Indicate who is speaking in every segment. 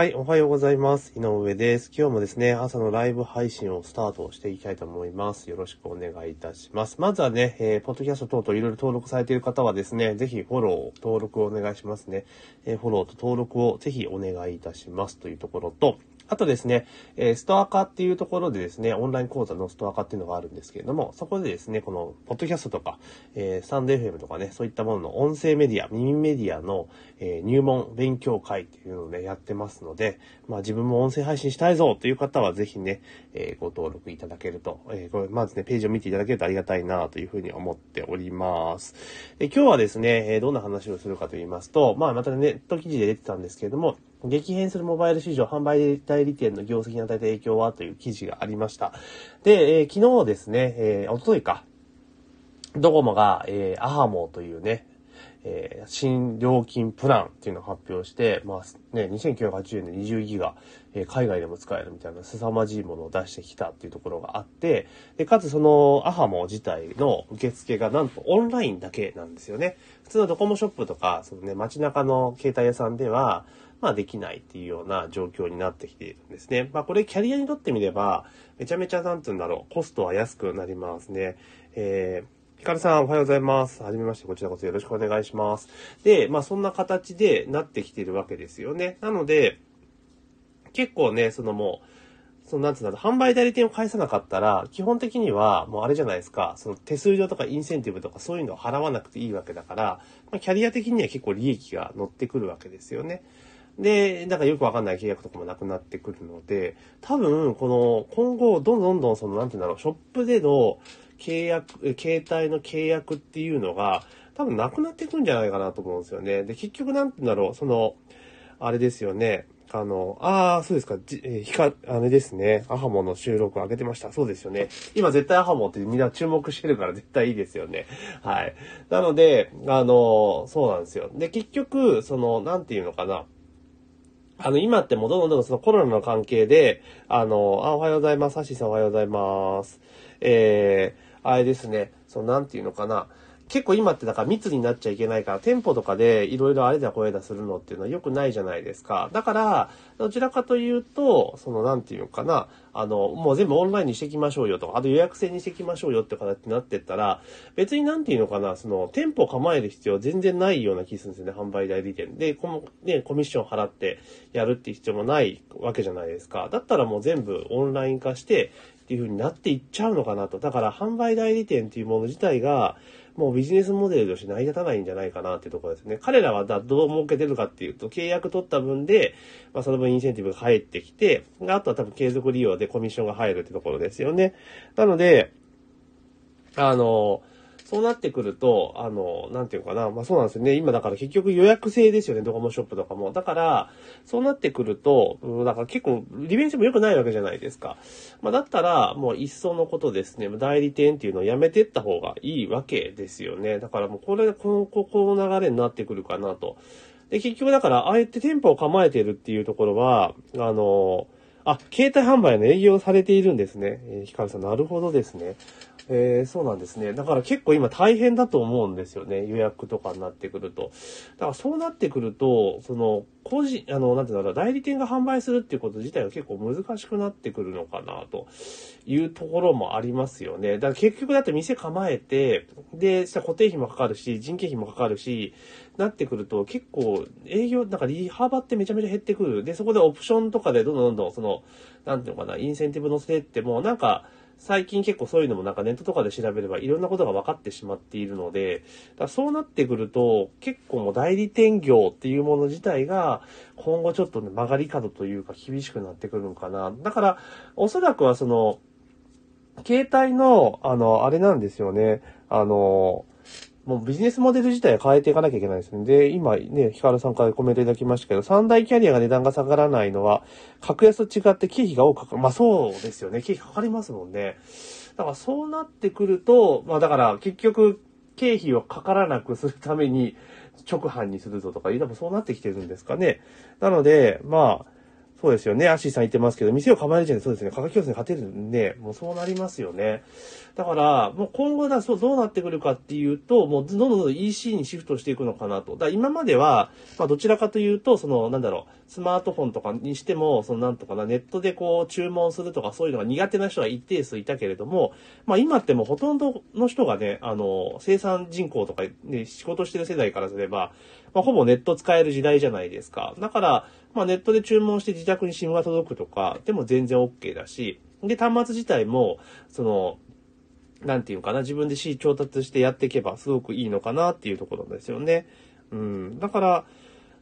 Speaker 1: はい、おはようございます。井上です。今日もですね、朝のライブ配信をスタートしていきたいと思います。よろしくお願いいたします。まずはね、えー、ポッドキャスト等々いろいろ登録されている方はですね、ぜひフォロー、登録をお願いしますね。えー、フォローと登録をぜひお願いいたしますというところと、あとですね、えストア化っていうところでですね、オンライン講座のストア化っていうのがあるんですけれども、そこでですね、この、ポッドキャストとか、えー、スタンド FM とかね、そういったものの音声メディア、耳メディアの、えー、入門勉強会っていうのをね、やってますので、まあ自分も音声配信したいぞという方はぜひね、えー、ご登録いただけると、えー、これ、まずね、ページを見ていただけるとありがたいなというふうに思っております。で今日はですね、えどんな話をするかと言いますと、まあまたネット記事で出てたんですけれども、激変するモバイル市場販売代理店の業績に与えた影響はという記事がありました。で、えー、昨日ですね、えー、おとといか、ドコモが、えー、アハモというね、えー、新料金プランっていうのを発表して、まあね、2980円で20ギガ、えー、海外でも使えるみたいな凄まじいものを出してきたっていうところがあって、で、かつそのアハモ自体の受付がなんとオンラインだけなんですよね。普通のドコモショップとか、そのね、街中の携帯屋さんでは、まあできないっていうような状況になってきているんですね。まあこれキャリアにとってみれば、めちゃめちゃなんつうんだろう、コストは安くなりますね。えー、ヒカルさん、おはようございます。はじめまして、こちらこそよろしくお願いします。で、まあそんな形でなってきているわけですよね。なので、結構ね、そのもう、そのなんつうんだろう、販売代理店を返さなかったら、基本的にはもうあれじゃないですか、その手数料とかインセンティブとかそういうのを払わなくていいわけだから、まあ、キャリア的には結構利益が乗ってくるわけですよね。で、なんかよくわかんない契約とかもなくなってくるので、多分、この、今後、どんどんどんその、なんて言うんだろう、ショップでの契約、携帯の契約っていうのが、多分なくなってくんじゃないかなと思うんですよね。で、結局なんて言うんだろう、その、あれですよね。あの、ああ、そうですか、じ、えー、ひか、あれですね。アハモの収録を上げてました。そうですよね。今絶対アハモってみんな注目してるから絶対いいですよね。はい。なので、あの、そうなんですよ。で、結局、その、なんていうのかな。あの、今ってもうどんどんそのコロナの関係で、あの、あ、おはようございます。サッシーさんおはようございます。えー、あれですね、その、なんていうのかな。結構今ってだから密になっちゃいけないから、店舗とかでいろいろあれだこれだするのっていうのは良くないじゃないですか。だから、どちらかというと、その、なんていうのかな、あの、もう全部オンラインにしていきましょうよとか、あと予約制にしていきましょうよって形になってったら、別になんていうのかな、その、店舗構える必要全然ないような気するんですよね、販売代理店。で、この、ね、コミッション払ってやるっていう必要もないわけじゃないですか。だったらもう全部オンライン化して、っていう風になっていっちゃうのかなと。だから販売代理店っていうもの自体が、もうビジネスモデルとして成り立たないんじゃないかなっていうところですね。彼らはだどう儲けてるかっていうと、契約取った分で、まあその分インセンティブが入ってきて、あとは多分継続利用でコミッションが入るってところですよね。なので、あの、そうなってくると、あの、なんていうかな。まあそうなんですよね。今だから結局予約制ですよね。ドコモショップとかも。だから、そうなってくると、だから結構、利便性も良くないわけじゃないですか。まあだったら、もう一層のことですね。代理店っていうのをやめてった方がいいわけですよね。だからもうこれ、この、ここの流れになってくるかなと。で、結局だから、ああやって店舗を構えてるっていうところは、あの、あ、携帯販売の営業されているんですね。えー、ヒカルさん、なるほどですね。えー、そうなんですね。だから結構今大変だと思うんですよね。予約とかになってくると。だからそうなってくると、その、個人、あの、なんていうんだろう、代理店が販売するっていうこと自体は結構難しくなってくるのかな、というところもありますよね。だから結局だって店構えて、で、した固定費もかかるし、人件費もかかるし、なってくると結構営業、なんか利幅ってめちゃめちゃ減ってくる。で、そこでオプションとかでどんどんどんどん、その、なんていうのかな、インセンティブ乗せてっても、なんか、最近結構そういうのもなんかネットとかで調べればいろんなことが分かってしまっているので、だそうなってくると結構もう代理店業っていうもの自体が今後ちょっとね曲がり角というか厳しくなってくるのかな。だからおそらくはその、携帯のあの、あれなんですよね。あの、もうビジネスモデル自体は変えていかなきゃいけないですね。で、今ね、ヒカルさんからコメントいただきましたけど、三大キャリアが値段が下がらないのは、格安と違って経費が多くかかる。まあそうですよね。経費かかりますもんね。だからそうなってくると、まあだから結局、経費をかからなくするために、直販にするぞとか、多分そうなってきてるんですかね。なので、まあ、そうですよね。アッシーさん言ってますけど、店を構える時点でそうですね。価格競争に勝てるんで、もうそうなりますよね。だから、もう今後だ、そう、どうなってくるかっていうと、もうどんどんどんどん EC にシフトしていくのかなと。だ今までは、まあどちらかというと、その、なんだろう、スマートフォンとかにしても、そのなんとかな、ネットでこう注文するとかそういうのが苦手な人は一定数いたけれども、まあ今ってもうほとんどの人がね、あの、生産人口とかね、仕事してる世代からすれば、まあほぼネット使える時代じゃないですか。だから、まあネットで注文して自宅に SIM が届くとか、でも全然 OK だし、で、端末自体も、その、なんていうかな、自分で C 調達してやっていけばすごくいいのかなっていうところですよね。うん。だから、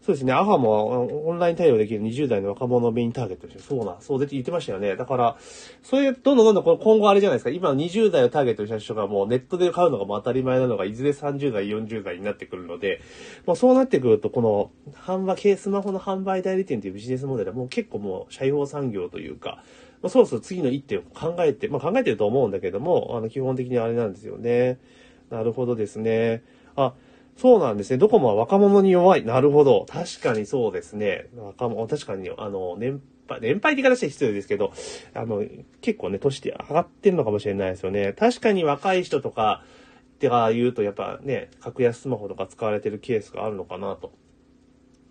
Speaker 1: そうですね、アハもオンライン対応できる20代の若者をメインターゲットしてそうな、そうで言ってましたよね。だから、そういう、どんどんどんどん今後あれじゃないですか、今の20代をターゲットにした人がもうネットで買うのがもう当たり前なのが、いずれ30代、40代になってくるので、もうそうなってくると、この、販売スマホの販売代理店というビジネスモデルはもう結構もう、社用産業というか、まあ、そろそろ次の一手を考えて、まあ、考えてると思うんだけども、あの、基本的にあれなんですよね。なるほどですね。あ、そうなんですね。ドコモは若者に弱い。なるほど。確かにそうですね。若者、確かに、あの、年配、年配って言い方して失礼ですけど、あの、結構ね、年って上がってるのかもしれないですよね。確かに若い人とか、ってか言うと、やっぱね、格安スマホとか使われてるケースがあるのかなと。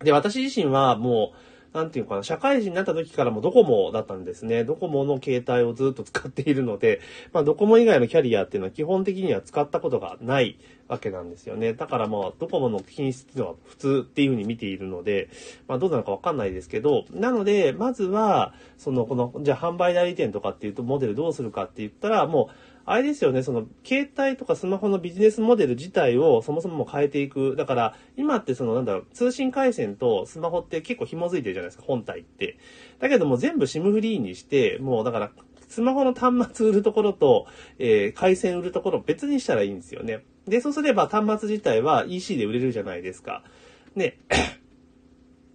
Speaker 1: で、私自身はもう、なんていうかな、社会人になった時からもドコモだったんですね。ドコモの携帯をずっと使っているので、まあドコモ以外のキャリアっていうのは基本的には使ったことがないわけなんですよね。だからまあドコモの品質っていうのは普通っていうふうに見ているので、まあどうなのかわかんないですけど、なので、まずは、その、この、じゃあ販売代理店とかっていうとモデルどうするかって言ったら、もう、あれですよね、その、携帯とかスマホのビジネスモデル自体をそもそも変えていく。だから、今ってその、なんだろう、通信回線とスマホって結構紐づいてるじゃないですか、本体って。だけども全部 SIM フリーにして、もうだから、スマホの端末売るところと、えー、回線売るところ別にしたらいいんですよね。で、そうすれば端末自体は EC で売れるじゃないですか。ね。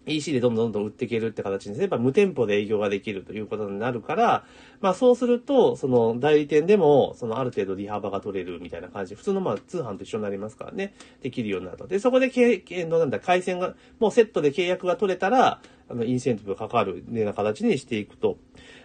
Speaker 1: EC でどんどんどんどん売っていけるって形にすれば無店舗で営業ができるということになるから、まあそうすると、その代理店でも、そのある程度利幅が取れるみたいな感じ、普通のまあ通販と一緒になりますからね、できるようになると。で、そこで経営のなんだ、回線が、もうセットで契約が取れたら、あの、インセンティブがかかるような形にしていくと。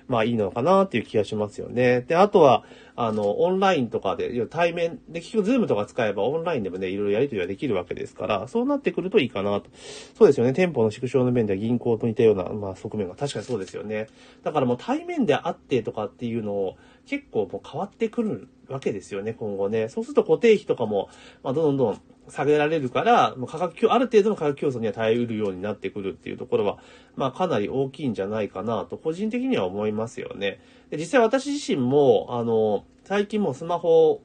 Speaker 1: まあいいのかなっていう気がしますよね。で、あとは、あの、オンラインとかで、対面で、結局ズームとか使えばオンラインでもね、いろいろやり取りはできるわけですから、そうなってくるといいかなと。そうですよね。店舗の縮小の面では銀行と似たような、まあ側面が確かにそうですよね。だからもう対面であってとかっていうのを、結構もう変わってくるわけですよね、今後ね。そうすると固定費とかも、まあどんどん下げられるから、もう価格、ある程度の価格競争には耐えうるようになってくるっていうところは、まあかなり大きいんじゃないかなと、個人的には思いますよね。で実際私自身も、あの、最近もスマホ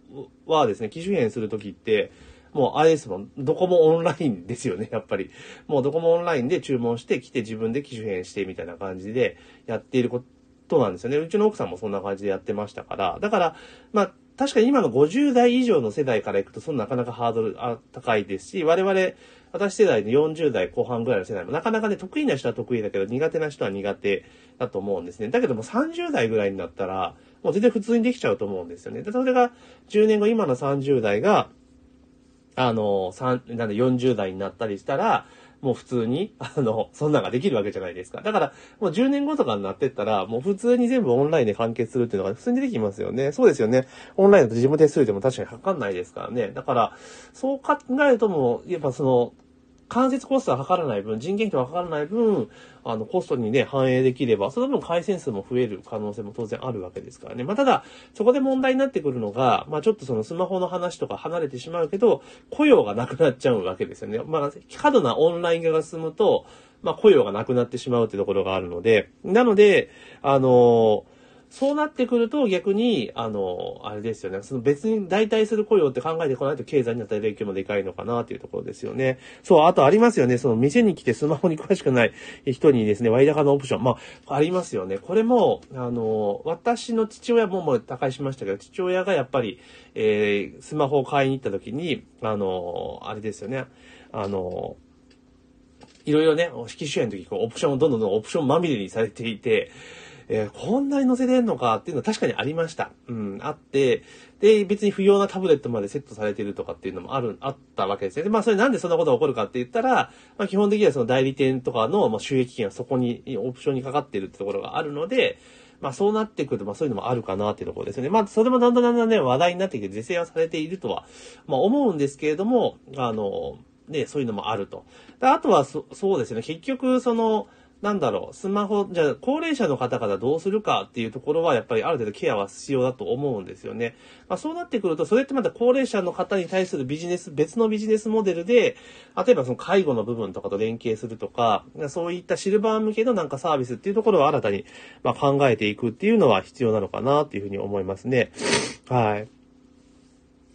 Speaker 1: はですね、機種変するときって、もうあれですもん、どこもオンラインですよね、やっぱり。もうどこもオンラインで注文してきて自分で機種変してみたいな感じでやっていることなんですよね。うちの奥さんもそんな感じでやってましたから。だから、まあ、確かに今の50代以上の世代からいくと、そのなかなかハードル高いですし、我々、私世代の40代後半ぐらいの世代もなかなかね、得意な人は得意だけど、苦手な人は苦手だと思うんですね。だけども30代ぐらいになったら、もう全然普通にできちゃうと思うんですよね。で、それが10年後、今の30代が、あの、3、なんで40代になったりしたら、もう普通に、あの、そんなんができるわけじゃないですか。だから、もう10年後とかになってったら、もう普通に全部オンラインで完結するっていうのが普通に出てきますよね。そうですよね。オンラインだと事務手数料でも確かにかかんないですからね。だから、そう考えるともう、やっぱその、間接コストはかからない分、人件費はかからない分、あの、コストにね、反映できれば、その分回線数も増える可能性も当然あるわけですからね。まあ、ただ、そこで問題になってくるのが、まあ、ちょっとそのスマホの話とか離れてしまうけど、雇用がなくなっちゃうわけですよね。まあ、過度なオンライン化が進むと、まあ、雇用がなくなってしまうってところがあるので、なので、あのーそうなってくると逆に、あの、あれですよね。その別に代替する雇用って考えてこないと経済に与える影響もでかいのかなっていうところですよね。そう、あとありますよね。その店に来てスマホに詳しくない人にですね、割高のオプション。まあ、ありますよね。これも、あの、私の父親ももう他界しましたけど、父親がやっぱり、えー、スマホを買いに行った時に、あの、あれですよね。あの、いろいろね、引き主演の時、こう、オプションをどんどんどんオプションまみれにされていて、えー、こんなに載せれんのかっていうのは確かにありました。うん、あって、で、別に不要なタブレットまでセットされてるとかっていうのもある、あったわけですね。で、まあ、それなんでそんなことが起こるかって言ったら、まあ、基本的にはその代理店とかの、ま、収益権がそこに、オプションにかかってるってところがあるので、まあそうなってくると、まあそういうのもあるかなっていうところですよね。まあそれもだんだんだんだんね、話題になってきて是正はされているとは、まあ思うんですけれども、あの、ね、そういうのもあると。あとはそ、そうですね、結局、その、なんだろう、スマホ、じゃあ、高齢者の方々どうするかっていうところは、やっぱりある程度ケアは必要だと思うんですよね。まあ、そうなってくると、それってまた高齢者の方に対するビジネス、別のビジネスモデルで、例えばその介護の部分とかと連携するとか、そういったシルバー向けのなんかサービスっていうところを新たに、まあ、考えていくっていうのは必要なのかなっていうふうに思いますね。はい。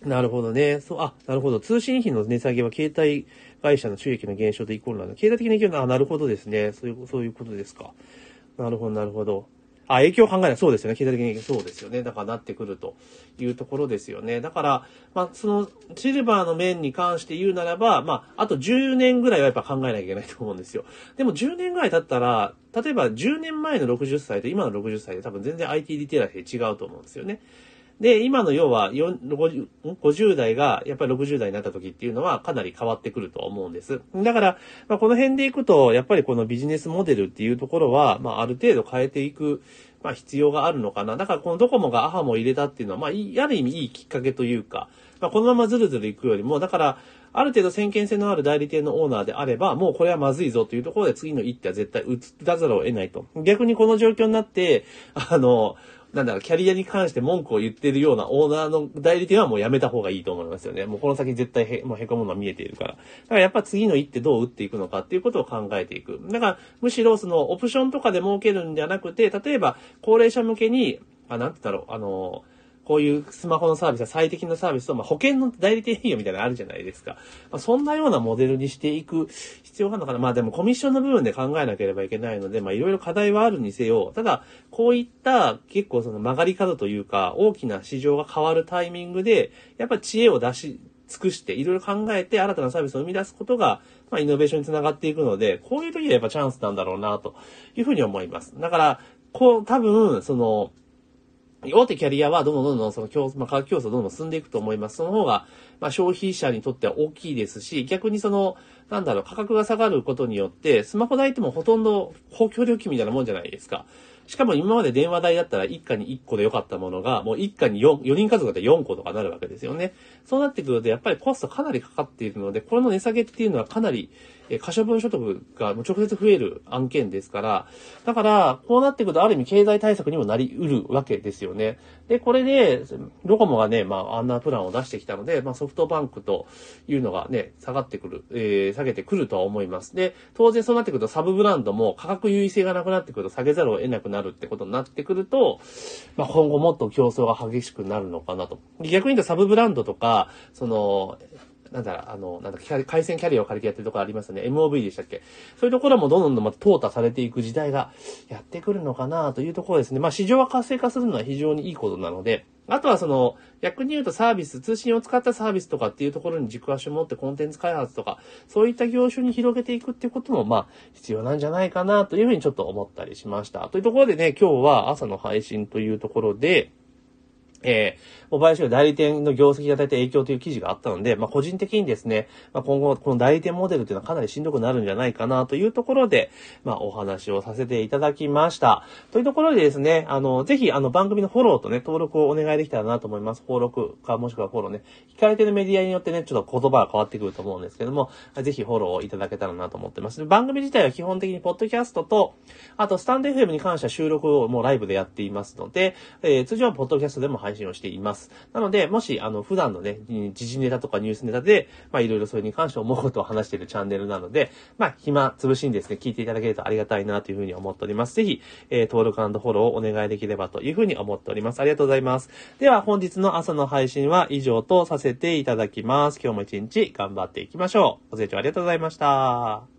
Speaker 1: なるほどね。そう、あ、なるほど。通信費の値下げは携帯会社の収益の減少とイコールなの。経済的な影響なあ、なるほどですね。そういう、そういうことですか。なるほど、なるほど。あ、影響を考えない。そうですよね。経済的にそうですよね。だからなってくるというところですよね。だから、まあ、その、シルバーの面に関して言うならば、まあ、あと10年ぐらいはやっぱ考えなきゃいけないと思うんですよ。でも10年ぐらい経ったら、例えば10年前の60歳と今の60歳で多分全然 IT リテラシー違うと思うんですよね。で、今の要は50、50代がやっぱり60代になった時っていうのはかなり変わってくると思うんです。だから、まあ、この辺でいくと、やっぱりこのビジネスモデルっていうところは、まあ、ある程度変えていく、まあ、必要があるのかな。だからこのドコモがアハも入れたっていうのは、まあ、ある意味いいきっかけというか、まあ、このままずるずるいくよりも、だから、ある程度先見性のある代理店のオーナーであれば、もうこれはまずいぞというところで次の一手は絶対打たざるを得ないと。逆にこの状況になって、あの、なんだろう、キャリアに関して文句を言ってるようなオーナーの代理店はもうやめた方がいいと思いますよね。もうこの先絶対へ、もう凹むのは見えているから。だからやっぱ次の一手どう打っていくのかっていうことを考えていく。だからむしろそのオプションとかで儲けるんじゃなくて、例えば高齢者向けに、あ、なんて言ったろう、あのこういうスマホのサービスは最適なサービスと、まあ、保険の代理店費用みたいなのあるじゃないですか。まあ、そんなようなモデルにしていく必要があるのかな。まあでもコミッションの部分で考えなければいけないので、まいろいろ課題はあるにせよ、ただ、こういった結構その曲がり角というか、大きな市場が変わるタイミングで、やっぱ知恵を出し、尽くして、いろいろ考えて新たなサービスを生み出すことが、まあ、イノベーションにつながっていくので、こういう時はやっぱチャンスなんだろうな、というふうに思います。だから、こう、多分、その、大手キャリアはどんどんどんどんその競争、まあ、価格競争どんどん進んでいくと思います。その方が、まあ、消費者にとっては大きいですし、逆にその、なんだろう、価格が下がることによって、スマホ代ってもほとんど公共料金みたいなもんじゃないですか。しかも今まで電話代だったら一家に一個で良かったものが、もう一家に 4, 4人家族だったら4個とかなるわけですよね。そうなってくると、やっぱりコストかなりかかっているので、これの値下げっていうのはかなり、え可処分所得が直接増える案件ですから、だから、こうなってくるとある意味経済対策にもなり得るわけですよね。で、これで、ドコモがね、まあ、あんなプランを出してきたので、まあ、ソフトバンクというのがね、下がってくる、えー、下げてくるとは思います。で、当然そうなってくるとサブブランドも価格優位性がなくなってくると下げざるを得なくなるってことになってくると、まあ、今後もっと競争が激しくなるのかなと。逆に言うとサブブランドとか、その、なんだろ、あの、なんだ、回線キャリアを借りてやってるところありますよね。MOV でしたっけ？そういうところもどんどんどんまた淘汰されていく時代がやってくるのかなというところですね。まあ市場が活性化するのは非常にいいことなので、あとはその、逆に言うとサービス、通信を使ったサービスとかっていうところに軸足を持ってコンテンツ開発とか、そういった業種に広げていくっていうことも、まあ、必要なんじゃないかなというふうにちょっと思ったりしました。というところでね、今日は朝の配信というところで、えー、モバイル商代理店の業績が大体影響という記事があったので、まあ、個人的にですね、まあ、今後、この代理店モデルというのはかなりしんどくなるんじゃないかなというところで、まあ、お話をさせていただきました。というところでですね、あの、ぜひ、あの、番組のフォローとね、登録をお願いできたらなと思います。登録か、もしくはフォローね。聞かれてるメディアによってね、ちょっと言葉が変わってくると思うんですけども、ぜひフォローをいただけたらなと思ってます。番組自体は基本的にポッドキャストと、あと、スタンド FM に関しては収録をもうライブでやっていますので、えー、通常はポッドキャストでも配信をしています。。なので、もし、あの、普段のね、時事ネタとかニュースネタで、まあ、いろいろそれに関して思うことを 話しているチャンネルなので、まあ、暇つぶしにですね、聞いていただけるとありがたいなというふうに思っております。ぜひ、えー、登録フォローをお願いできればというふうに思っております。ありがとうございます。では、本日の朝の配信は以上とさせていただきます。今日も一日頑張っていきましょう。ご清聴ありがとうございました。